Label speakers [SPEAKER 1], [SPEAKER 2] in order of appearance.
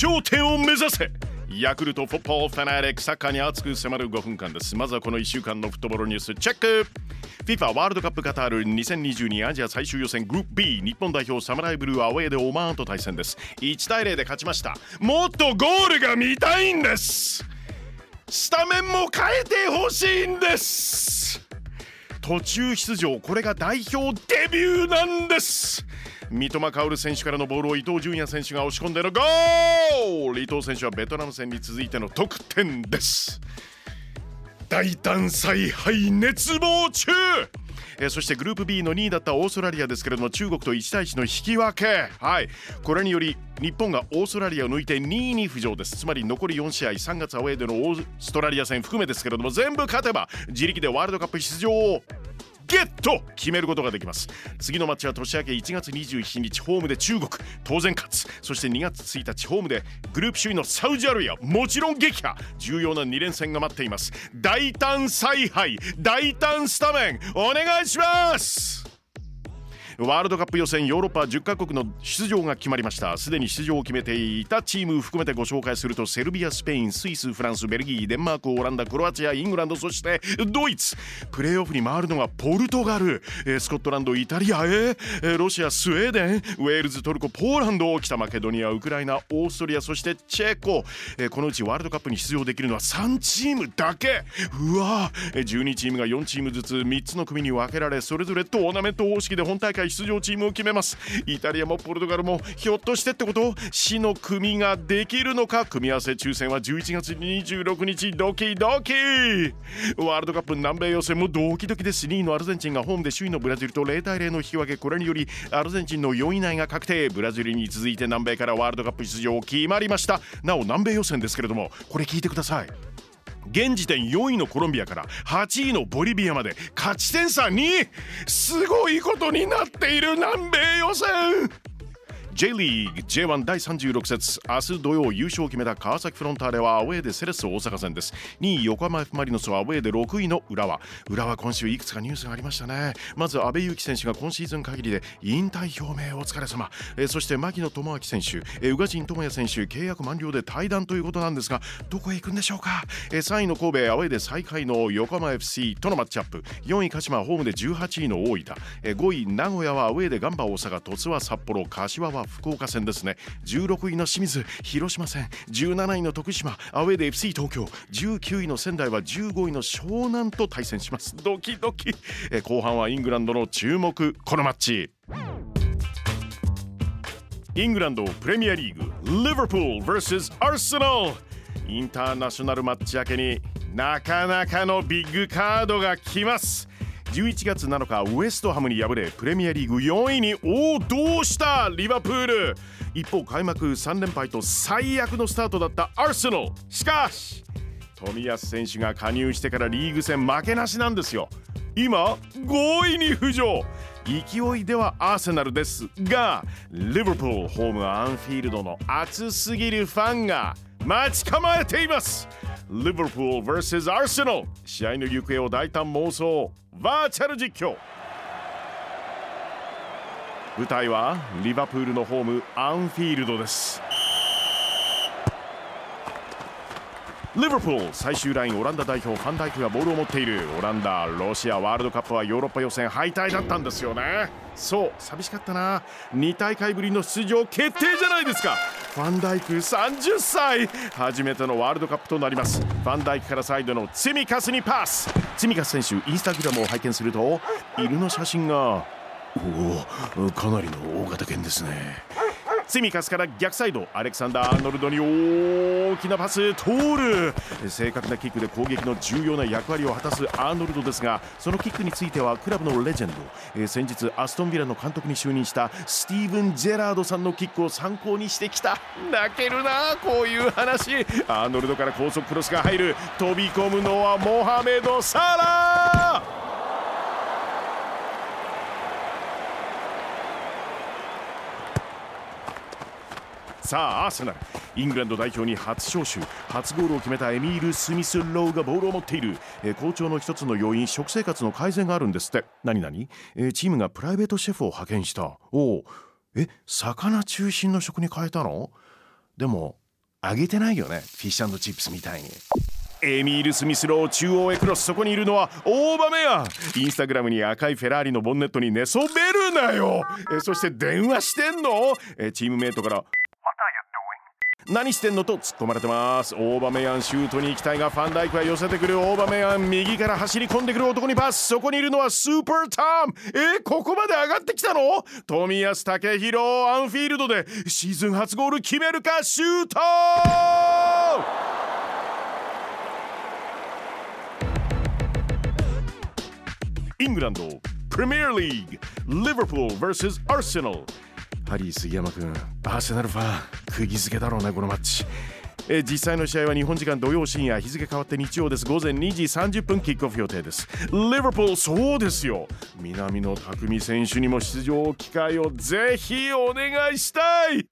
[SPEAKER 1] 頂点を目指せ。ヤクルトフォッポーファナリックサッカーに熱く迫る5分間ですまずはこの1週間のフットボールニュースチェック。FIFA ワールドカップカタール2022アジア最終予選グループ B 日本代表サムライブルーアウェーでオマーンと対戦です。1対0で勝ちました。もっとゴールが見たいんです。スタメンも変えてほしいんです。途中出場これが代表デビューなんです。三笘薫選手からのボールを伊東純也選手が押し込んでのゴール。伊東選手はベトナム戦に続いての得点です。大胆采配熱望中。えー、そしてグループ B の2位だったオーストラリアですけれども中国と1対1の引き分け。はい。これにより日本がオーストラリアを抜いて2位に浮上です。つまり残り4試合3月アウェーでのオーストラリア戦含めですけれども全部勝てば自力でワールドカップ出場をゲット!決めることができます。次のマッチは年明け1月27日ホームで中国当然勝つ。そして2月1日ホームでグループ首位のサウジアラビアもちろん撃破。重要な2連戦が待っています。大胆采配大胆スタメンお願いします!ワールドカップ予選ヨーロッパ10カ国の出場が決まりました。すでに出場を決めていたチーム含めてご紹介するとセルビアスペインスイスフランスベルギーデンマークオランダクロアチアイングランドそしてドイツ。プレーオフに回るのがポルトガル。スコットランドイタリアへロシアスウェーデンウェールズトルコポーランド北マケドニアウクライナオーストリアそしてチェコ。このうちワールドカップに出場できるのは3チームだけ。うわ12チームが4チームずつ3つの組に分けられそれぞれトーナメント方式で本大会出場チームを決めます。イタリアもポルトガルもひょっとしてってこと？死の組ができるのか？組み合わせ抽選は11月26日ドキドキ。ワールドカップ南米予選もドキドキです。2位のアルゼンチンがホームで首位のブラジルと0対0の引き分け。これによりアルゼンチンの4位以内が確定。ブラジルに続いて南米からワールドカップ出場決まりました。なお南米予選ですけれどもこれ聞いてください。現時点4位のコロンビアから8位のボリビアまで勝ち点差2すごいことになっている南米予選。J リーグ J1 第36節明日土曜優勝を決めた川崎フロンターレはアウェーでセレッソ大阪戦です。2位横浜 F・ マリノスはアウェーで6位の浦和。浦和今週いくつかニュースがありましたね。まず阿部勇樹選手が今シーズン限りで引退表明お疲れ様。えそして牧野智明選手。え宇賀神智也選手契約満了で退団ということなんですがどこへ行くんでしょうか。え3位の神戸アウェーで最下位の横浜 FC とのマッチアップ。4位鹿島ホームで18位の大分。え5位名古屋はアウェーでガンバ大阪鳥栖は札幌柏は福岡戦ですね。16位の清水広島戦17位の徳島。アウェーで FC 東京。19位の仙台は15位の湘南と対戦します。ドキドキ。え後半はイングランドの注目このマッチ。イングランドプレミアリーグ。リバプール vs アーセナル。インターナショナルマッチ明けになかなかのビッグカードが来ます。11月7日ウエストハムに敗れプレミアリーグ4位におおどうした？リバプール。一方開幕3連敗と最悪のスタートだったアーセナル。しかし冨安選手が加入してからリーグ戦負けなしなんですよ。今5位に浮上。勢いではアーセナルですがリバプールホームアンフィールドの熱すぎるファンが待ち構えています。リバプール vs アーセナル試合の行方を大胆妄想。バーチャル実況。舞台はリバプールのホームアンフィールドです。リバプール最終ラインオランダ代表ファンダイクがボールを持っている。オランダロシアワールドカップはヨーロッパ予選敗退だったんですよね。そう寂しかったな。2大会ぶりの出場決定じゃないですか。ファンダイク30歳初めてのワールドカップとなります。ファンダイクからサイドのツミカスにパス。ツミカス選手インスタグラムを拝見すると犬の写真がおおかなりの大型犬ですね。ツミカスから逆サイド。アレクサンダー・アーノルドに大きなパス通る。正確なキックで攻撃の重要な役割を果たすアーノルドですがそのキックについてはクラブのレジェンド。え先日アストンビラの監督に就任したスティーブン・ジェラードさんのキックを参考にしてきた。泣けるなこういう話。アーノルドから高速クロスが入る。飛び込むのはモハメド・サラー。さあアーセナル。イングランド代表に初招集。初ゴールを決めたエミール・スミス・ローがボールを持っている、えー、好調の一つの要因食生活の改善があるんですって。何何、えー、チームがプライベートシェフを派遣した。おおえ魚中心の食に変えたの？でも上げてないよね。フィッシュチップスみたいに。エミール・スミスロー中央へクロス。そこにいるのはオーバメア。インスタグラムに赤いフェラーリのボンネットに寝そべるなよ。えそして電話してんの？えチームメイトから何してんのと突っ込まれてます。オーバメヤンシュートに行きたいがファンダイクは寄せてくる。オーバメヤン右から走り込んでくる男にパス。そこにいるのはスーパータームえここまで上がってきたの？富安武宏アンフィールドで。シーズン初ゴール決めるか？シュート！イングランドプレミアリーグリバプール vs アーセナルハリー杉山君アーセナルファン。釘付けだろうねこのマッチ。え実際の試合は日本時間土曜深夜日付変わって日曜です。午前2時30分キックオフ予定です。リバプールそうですよ。南野拓実選手にも出場機会をぜひお願いしたい。